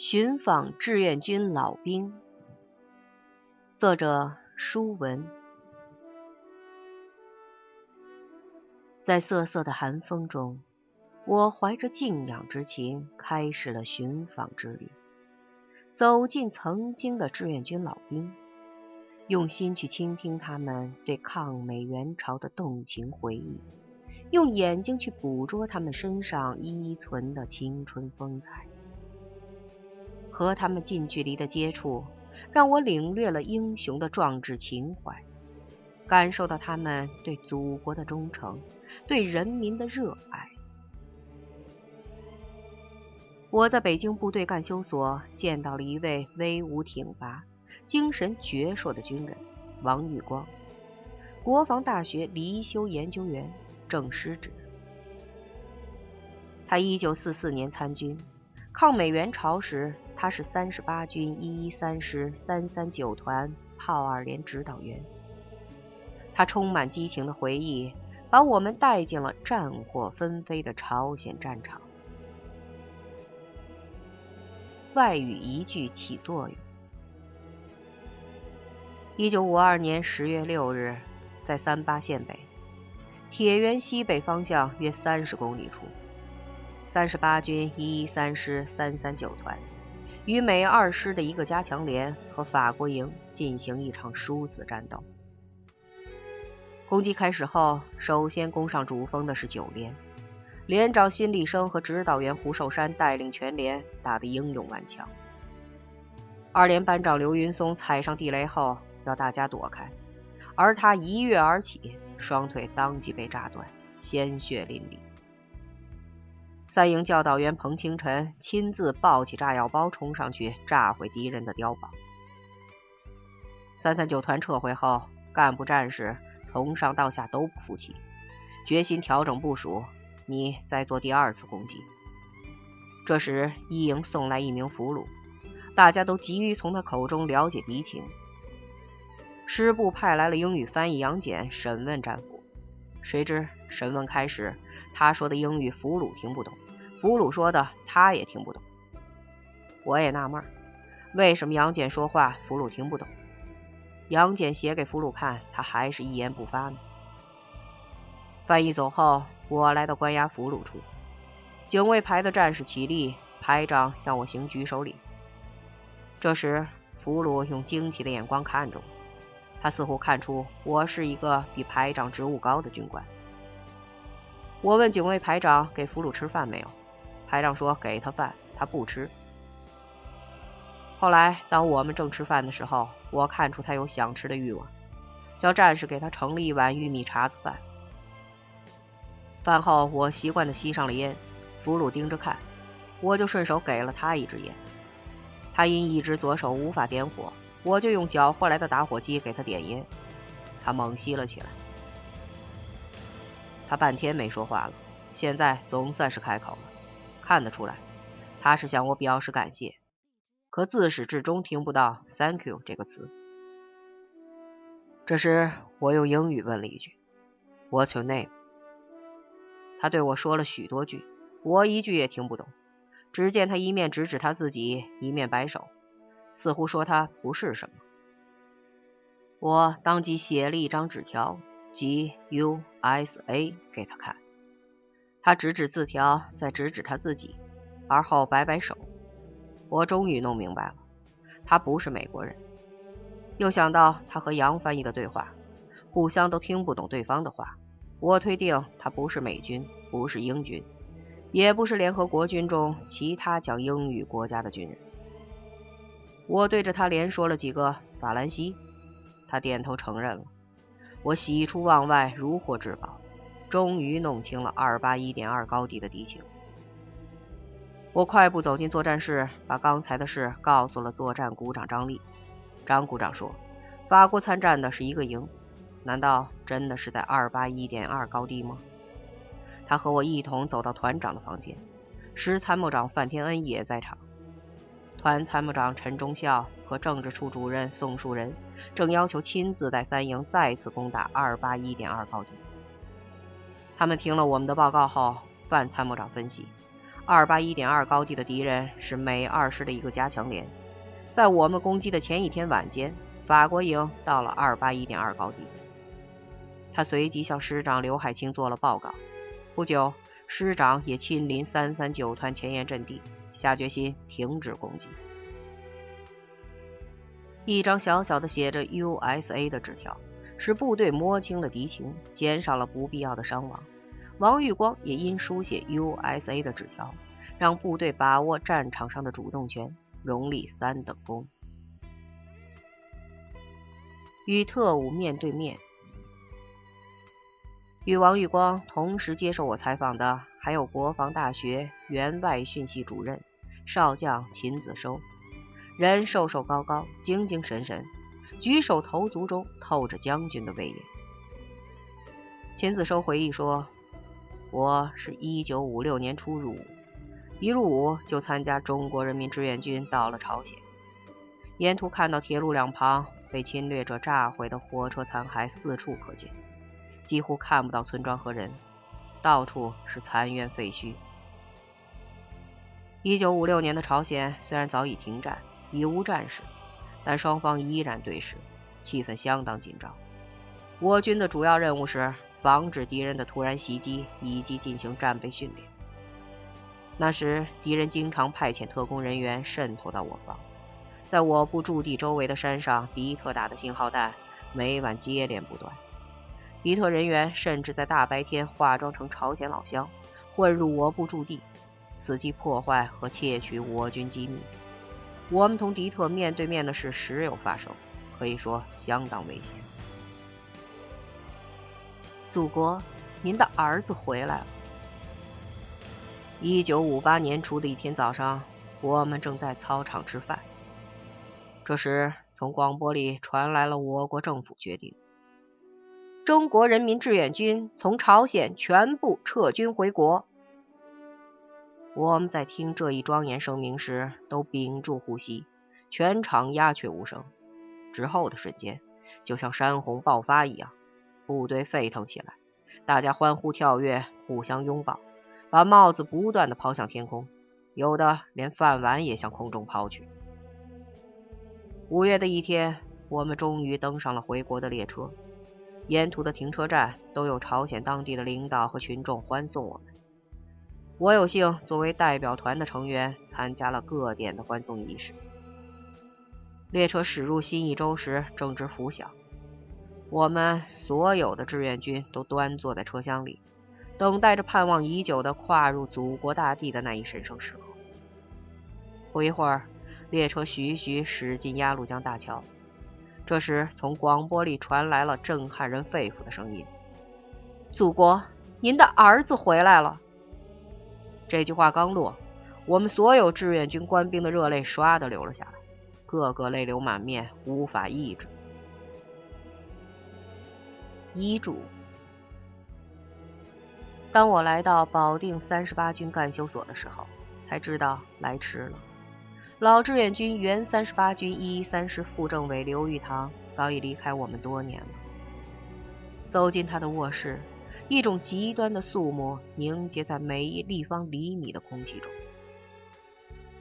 寻访志愿军老兵，作者舒文。在瑟瑟的寒风中，我怀着敬仰之情，开始了寻访之旅。走进曾经的志愿军老兵，用心去倾听他们对抗美援朝的动情回忆，用眼睛去捕捉他们身上依存的青春风采。和他们近距离的接触，让我领略了英雄的壮志情怀，感受到他们对祖国的忠诚，对人民的热爱。我在北京部队干休所见到了一位威武挺拔、精神矍铄的军人王玉光，国防大学离休研究员，正师职。他一九四四年参军，抗美援朝时。他是三十八军一一三师三三九团炮二连指导员。他充满激情的回忆，把我们带进了战火纷飞的朝鲜战场。外语一句起作用。一九五二年十月六日，在三八线北铁原西北方向约三十公里处，三十八军一一三师三三九团。与美二师的一个加强连和法国营进行一场殊死战斗。攻击开始后，首先攻上主峰的是九连，连长辛立生和指导员胡寿山带领全连打得英勇顽强。二连班长刘云松踩上地雷后要大家躲开，而他一跃而起，双腿当即被炸断，鲜血淋漓。三营教导员彭清晨亲自抱起炸药包冲上去炸毁敌人的碉堡。三三九团撤回后，干部战士从上到下都不服气，决心调整部署，你再做第二次攻击。这时一营送来一名俘虏，大家都急于从他口中了解敌情。师部派来了英语翻译杨戬审问战俘，谁知审问开始，他说的英语俘虏听不懂。俘虏说的，他也听不懂。我也纳闷，为什么杨戬说话，俘虏听不懂？杨戬写给俘虏看，他还是一言不发呢。翻译走后，我来到关押俘虏处，警卫排的战士起立，排长向我行举手礼。这时，俘虏用惊奇的眼光看着我，他似乎看出我是一个比排长职务高的军官。我问警卫排长：“给俘虏吃饭没有？”排长说：“给他饭，他不吃。”后来，当我们正吃饭的时候，我看出他有想吃的欲望，叫战士给他盛了一碗玉米碴子饭。饭后，我习惯的吸上了烟，俘虏盯着看，我就顺手给了他一支烟。他因一只左手无法点火，我就用缴获来的打火机给他点烟，他猛吸了起来。他半天没说话了，现在总算是开口了。看得出来，他是向我表示感谢，可自始至终听不到 “thank you” 这个词。这时，我用英语问了一句：“What's your name？” 他对我说了许多句，我一句也听不懂。只见他一面指指他自己，一面摆手，似乎说他不是什么。我当即写了一张纸条，G U S A 给他看。他指指字条，再指指他自己，而后摆摆手。我终于弄明白了，他不是美国人。又想到他和杨翻译的对话，互相都听不懂对方的话，我推定他不是美军，不是英军，也不是联合国军中其他讲英语国家的军人。我对着他连说了几个法兰西，他点头承认了。我喜出望外，如获至宝。终于弄清了二八一点二高地的敌情。我快步走进作战室，把刚才的事告诉了作战股长张立。张股长说：“法国参战的是一个营，难道真的是在二八一点二高地吗？”他和我一同走到团长的房间，师参谋长范天恩也在场。团参谋长陈忠孝和政治处主任宋树人正要求亲自带三营再次攻打二八一点二高地。他们听了我们的报告后，范参谋长分析二八一点二高地的敌人是美二师的一个加强连，在我们攻击的前一天晚间，法国营到了二八一点二高地。他随即向师长刘海清做了报告。不久，师长也亲临三三九团前沿阵地，下决心停止攻击。一张小小的写着 “USA” 的纸条，使部队摸清了敌情，减少了不必要的伤亡。王玉光也因书写 “USA” 的纸条，让部队把握战场上的主动权，荣立三等功。与特务面对面。与王玉光同时接受我采访的，还有国防大学员外训系主任少将秦子收，人瘦瘦高高，精精神神，举手投足中透着将军的威严。秦子收回忆说：“我是一九五六年初入伍，一入伍就参加中国人民志愿军，到了朝鲜，沿途看到铁路两旁被侵略者炸毁的火车残骸四处可见。”几乎看不到村庄和人，到处是残垣废墟。一九五六年的朝鲜虽然早已停战，已无战事，但双方依然对视，气氛相当紧张。我军的主要任务是防止敌人的突然袭击以及进行战备训练。那时，敌人经常派遣特工人员渗透到我方，在我部驻地周围的山上，敌特打的信号弹每晚接连不断。敌特人员甚至在大白天化妆成朝鲜老乡，混入我部驻地，伺机破坏和窃取我军机密。我们同敌特面对面的事时有发生，可以说相当危险。祖国，您的儿子回来了。一九五八年初的一天早上，我们正在操场吃饭，这时从广播里传来了我国政府决定。中国人民志愿军从朝鲜全部撤军回国。我们在听这一庄严声明时，都屏住呼吸，全场鸦雀无声。之后的瞬间，就像山洪爆发一样，部队沸腾起来，大家欢呼跳跃，互相拥抱，把帽子不断的抛向天空，有的连饭碗也向空中抛去。五月的一天，我们终于登上了回国的列车。沿途的停车站都有朝鲜当地的领导和群众欢送我们。我有幸作为代表团的成员参加了各点的欢送仪式。列车驶入新义州时正值拂晓，我们所有的志愿军都端坐在车厢里，等待着盼望已久的跨入祖国大地的那一神圣时刻。不一会儿，列车徐徐驶进鸭绿江大桥。这时，从广播里传来了震撼人肺腑的声音：“祖国，您的儿子回来了。”这句话刚落，我们所有志愿军官兵的热泪唰的流了下来，个个泪流满面，无法抑制。遗嘱：当我来到保定三十八军干休所的时候，才知道来迟了。老志愿军原三十八军一一三师副政委刘玉堂早已离开我们多年了。走进他的卧室，一种极端的肃穆凝结在每一立方厘米的空气中。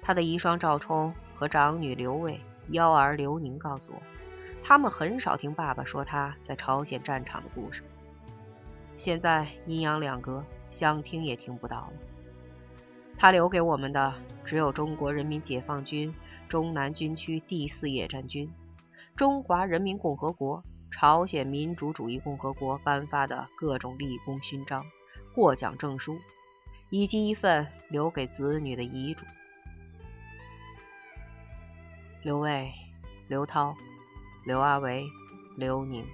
他的遗孀赵冲和长女刘卫、幺儿刘宁告诉我，他们很少听爸爸说他在朝鲜战场的故事。现在阴阳两隔，想听也听不到了。他留给我们的只有中国人民解放军中南军区第四野战军、中华人民共和国、朝鲜民主主义共和国颁发的各种立功勋章、获奖证书，以及一份留给子女的遗嘱。刘卫、刘涛、刘阿维、刘宁，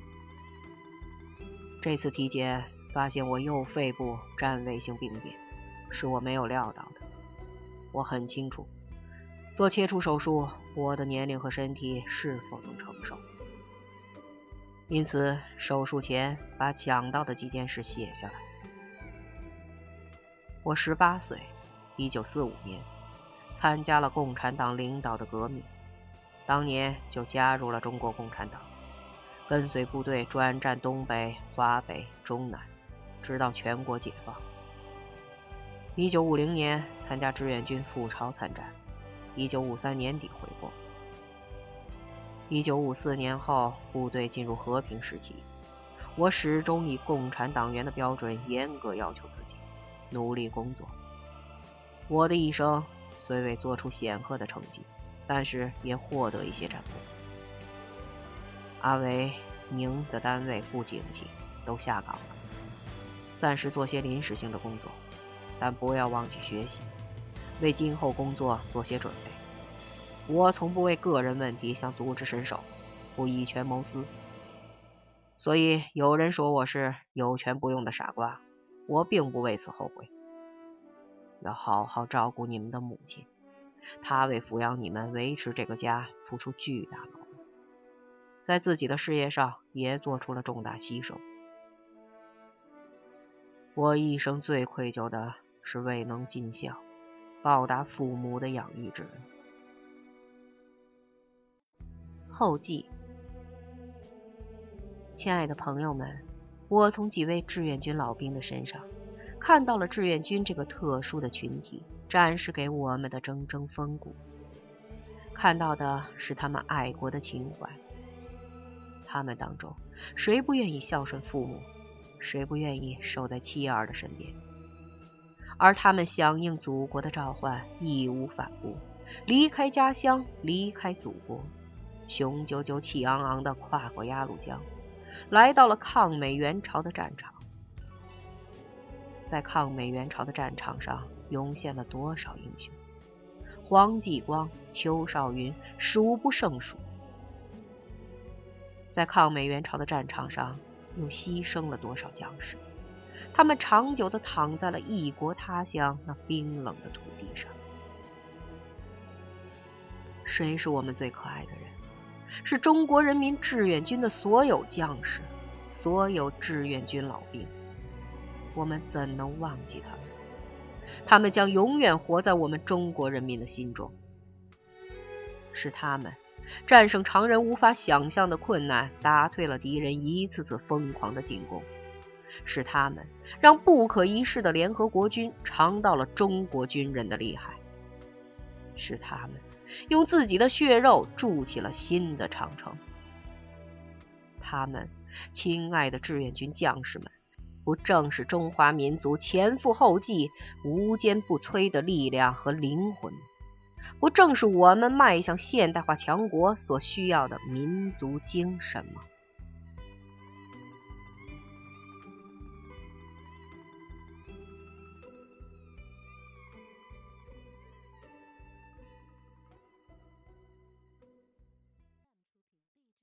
这次体检发现我右肺部占位性病变。是我没有料到的。我很清楚，做切除手术，我的年龄和身体是否能承受。因此，手术前把抢到的几件事写下来。我十八岁，一九四五年，参加了共产党领导的革命，当年就加入了中国共产党，跟随部队转战东北、华北、中南，直到全国解放。一九五零年参加志愿军赴朝参战，一九五三年底回国。一九五四年后，部队进入和平时期，我始终以共产党员的标准严格要求自己，努力工作。我的一生虽未做出显赫的成绩，但是也获得一些斩获。阿维，您的单位不景气，都下岗了，暂时做些临时性的工作。但不要忘记学习，为今后工作做些准备。我从不为个人问题向组织伸手，不以权谋私。所以有人说我是有权不用的傻瓜，我并不为此后悔。要好好照顾你们的母亲，她为抚养你们、维持这个家付出巨大劳力，在自己的事业上也做出了重大牺牲。我一生最愧疚的。是未能尽孝，报答父母的养育之恩。后记：亲爱的朋友们，我从几位志愿军老兵的身上，看到了志愿军这个特殊的群体展示给我们的铮铮风骨，看到的是他们爱国的情怀。他们当中，谁不愿意孝顺父母？谁不愿意守在妻儿的身边？而他们响应祖国的召唤，义无反顾，离开家乡，离开祖国，雄赳赳、气昂昂地跨过鸭绿江，来到了抗美援朝的战场。在抗美援朝的战场上，涌现了多少英雄？黄继光、邱少云，数不胜数。在抗美援朝的战场上，又牺牲了多少将士？他们长久地躺在了异国他乡那冰冷的土地上。谁是我们最可爱的人？是中国人民志愿军的所有将士，所有志愿军老兵。我们怎能忘记他们？他们将永远活在我们中国人民的心中。是他们战胜常人无法想象的困难，打退了敌人一次次疯狂的进攻。是他们让不可一世的联合国军尝到了中国军人的厉害，是他们用自己的血肉筑起了新的长城。他们，亲爱的志愿军将士们，不正是中华民族前赴后继、无坚不摧的力量和灵魂？不正是我们迈向现代化强国所需要的民族精神吗？